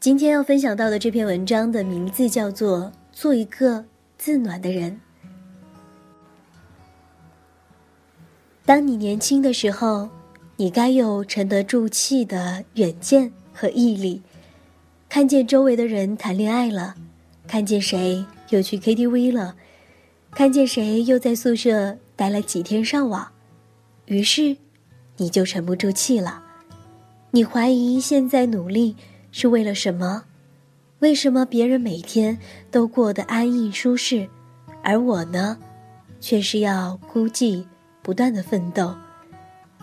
今天要分享到的这篇文章的名字叫做《做一个自暖的人》。当你年轻的时候，你该有沉得住气的远见和毅力，看见周围的人谈恋爱了，看见谁又去 KTV 了，看见谁又在宿舍待了几天上网，于是你就沉不住气了。你怀疑现在努力是为了什么？为什么别人每天都过得安逸舒适，而我呢，却是要孤寂？不断的奋斗，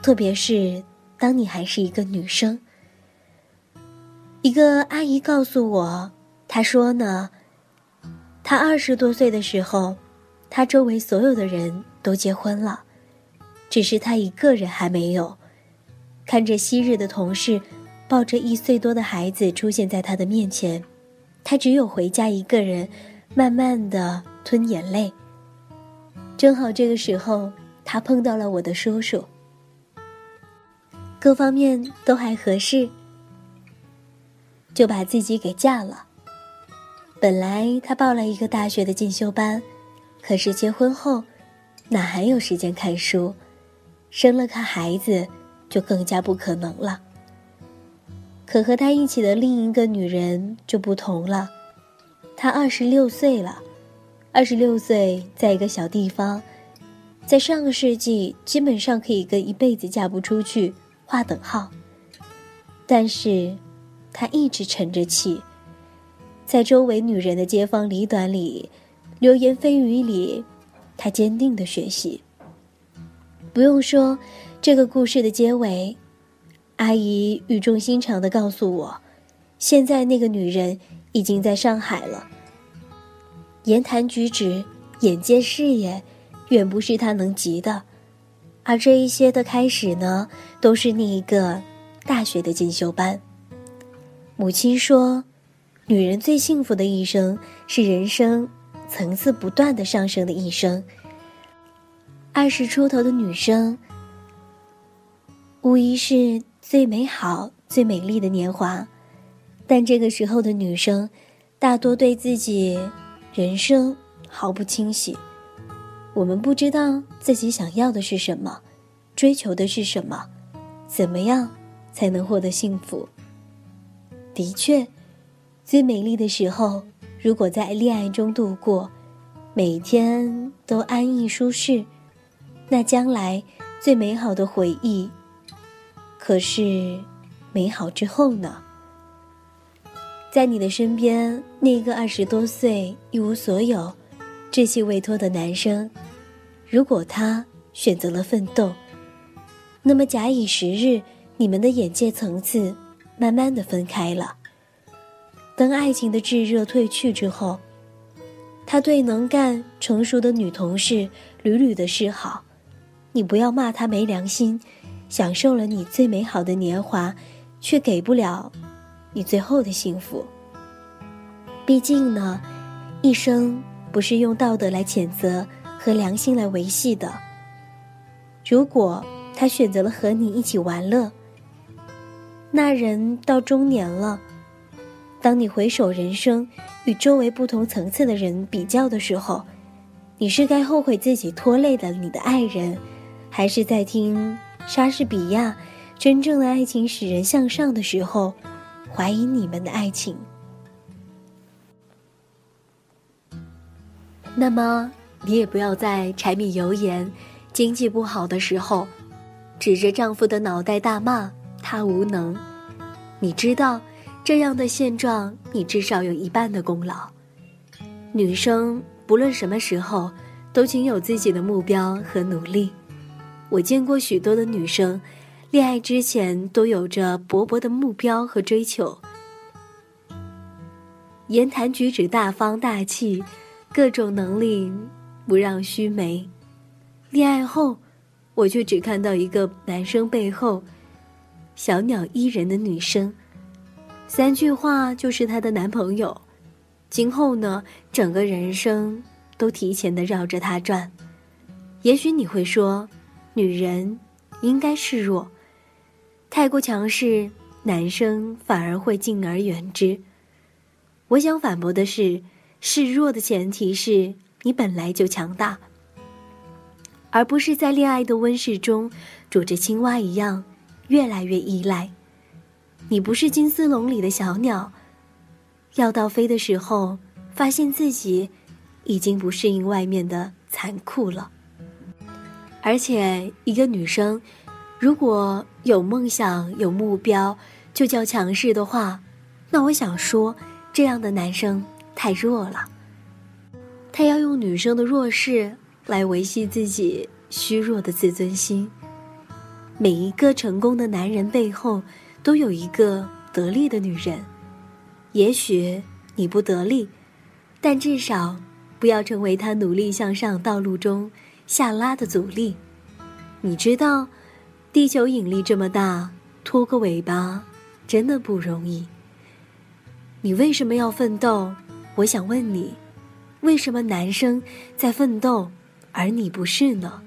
特别是当你还是一个女生。一个阿姨告诉我，她说呢，她二十多岁的时候，她周围所有的人都结婚了，只是她一个人还没有。看着昔日的同事抱着一岁多的孩子出现在他的面前，他只有回家一个人，慢慢的吞眼泪。正好这个时候。他碰到了我的叔叔，各方面都还合适，就把自己给嫁了。本来他报了一个大学的进修班，可是结婚后，哪还有时间看书？生了个孩子，就更加不可能了。可和他一起的另一个女人就不同了，她二十六岁了，二十六岁在一个小地方。在上个世纪，基本上可以跟一辈子嫁不出去划等号。但是，他一直沉着气，在周围女人的街坊里短里、流言蜚语里，他坚定的学习。不用说，这个故事的结尾，阿姨语重心长的告诉我，现在那个女人已经在上海了。言谈举止、眼界、视野。远不是她能及的，而这一些的开始呢，都是那一个大学的进修班。母亲说，女人最幸福的一生是人生层次不断的上升的一生。二十出头的女生，无疑是最美好、最美丽的年华，但这个时候的女生，大多对自己人生毫不清晰。我们不知道自己想要的是什么，追求的是什么，怎么样才能获得幸福？的确，最美丽的时候，如果在恋爱中度过，每天都安逸舒适，那将来最美好的回忆，可是美好之后呢？在你的身边，那个二十多岁一无所有、志气未脱的男生。如果他选择了奋斗，那么假以时日，你们的眼界层次慢慢的分开了。等爱情的炙热褪去之后，他对能干成熟的女同事屡屡的示好，你不要骂他没良心，享受了你最美好的年华，却给不了你最后的幸福。毕竟呢，一生不是用道德来谴责。和良心来维系的。如果他选择了和你一起玩乐，那人到中年了，当你回首人生，与周围不同层次的人比较的时候，你是该后悔自己拖累了你的爱人，还是在听莎士比亚《真正的爱情使人向上》的时候，怀疑你们的爱情？那么。你也不要在柴米油盐、经济不好的时候，指着丈夫的脑袋大骂他无能。你知道，这样的现状，你至少有一半的功劳。女生不论什么时候，都请有自己的目标和努力。我见过许多的女生，恋爱之前都有着勃勃的目标和追求，言谈举止大方大气，各种能力。不让须眉，恋爱后，我却只看到一个男生背后小鸟依人的女生，三句话就是她的男朋友。今后呢，整个人生都提前的绕着他转。也许你会说，女人应该示弱，太过强势男生反而会敬而远之。我想反驳的是，示弱的前提是你本来就强大，而不是在恋爱的温室中煮着青蛙一样越来越依赖。你不是金丝笼里的小鸟，要到飞的时候，发现自己已经不适应外面的残酷了。而且，一个女生如果有梦想、有目标，就叫强势的话，那我想说，这样的男生太弱了。他要用女生的弱势来维系自己虚弱的自尊心。每一个成功的男人背后，都有一个得力的女人。也许你不得力，但至少不要成为他努力向上道路中。下拉的阻力，你知道，地球引力这么大，拖个尾巴真的不容易。你为什么要奋斗？我想问你，为什么男生在奋斗，而你不是呢？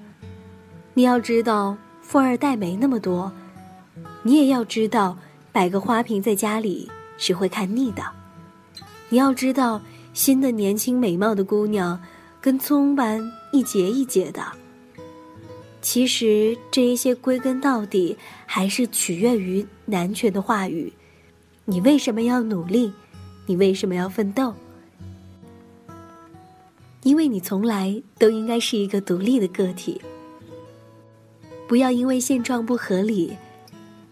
你要知道，富二代没那么多，你也要知道，摆个花瓶在家里是会看腻的。你要知道，新的年轻美貌的姑娘。跟葱般一节一节的，其实这一些归根到底还是取悦于男权的话语。你为什么要努力？你为什么要奋斗？因为你从来都应该是一个独立的个体。不要因为现状不合理，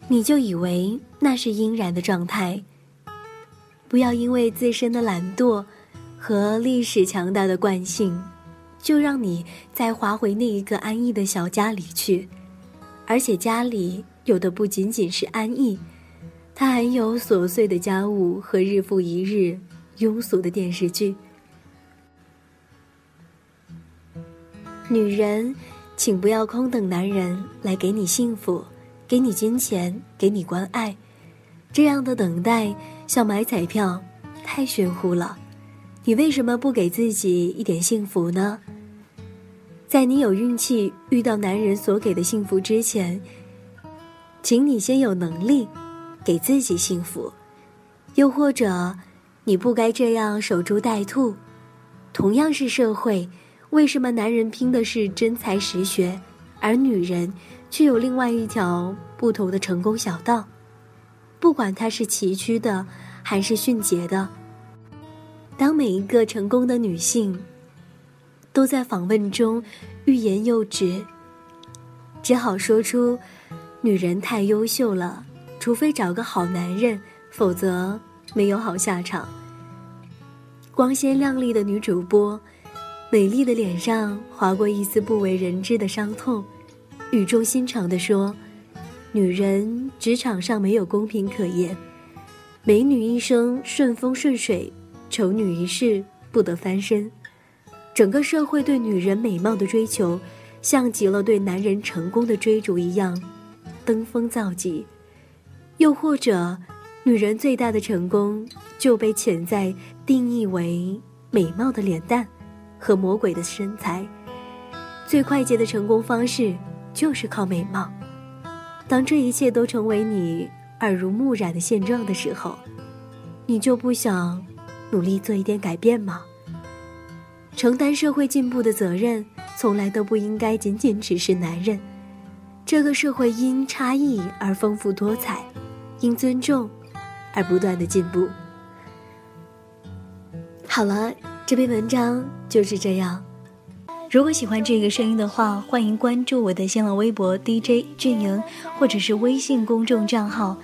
你就以为那是应然的状态。不要因为自身的懒惰。和历史强大的惯性，就让你再划回那一个安逸的小家里去，而且家里有的不仅仅是安逸，它还有琐碎的家务和日复一日庸俗的电视剧。女人，请不要空等男人来给你幸福，给你金钱，给你关爱，这样的等待像买彩票，太玄乎了。你为什么不给自己一点幸福呢？在你有运气遇到男人所给的幸福之前，请你先有能力给自己幸福。又或者，你不该这样守株待兔。同样是社会，为什么男人拼的是真才实学，而女人却有另外一条不同的成功小道？不管它是崎岖的，还是迅捷的。当每一个成功的女性都在访问中欲言又止，只好说出：“女人太优秀了，除非找个好男人，否则没有好下场。”光鲜亮丽的女主播，美丽的脸上划过一丝不为人知的伤痛，语重心长地说：“女人职场上没有公平可言，美女一生顺风顺水。”丑女一世不得翻身，整个社会对女人美貌的追求，像极了对男人成功的追逐一样，登峰造极。又或者，女人最大的成功就被潜在定义为美貌的脸蛋和魔鬼的身材。最快捷的成功方式就是靠美貌。当这一切都成为你耳濡目染的现状的时候，你就不想。努力做一点改变吗？承担社会进步的责任，从来都不应该仅仅只是男人。这个社会因差异而丰富多彩，因尊重而不断的进步。好了，这篇文章就是这样。如果喜欢这个声音的话，欢迎关注我的新浪微博 DJ 俊莹，或者是微信公众账号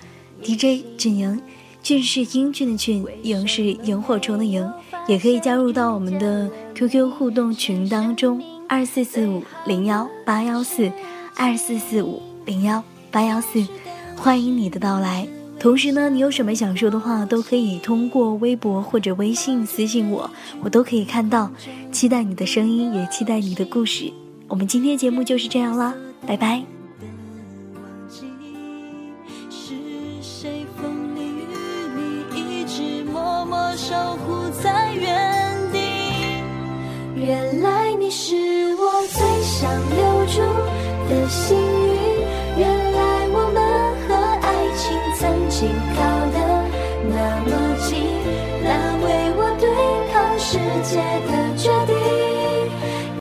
DJ 俊莹。俊是英俊的俊，萤是萤火虫的萤，也可以加入到我们的 QQ 互动群当中，二四四五零幺八幺四，二四四五零幺八幺四，欢迎你的到来。同时呢，你有什么想说的话，都可以通过微博或者微信私信我，我都可以看到。期待你的声音，也期待你的故事。我们今天节目就是这样啦，拜拜。守护在原地。原来你是我最想留住的幸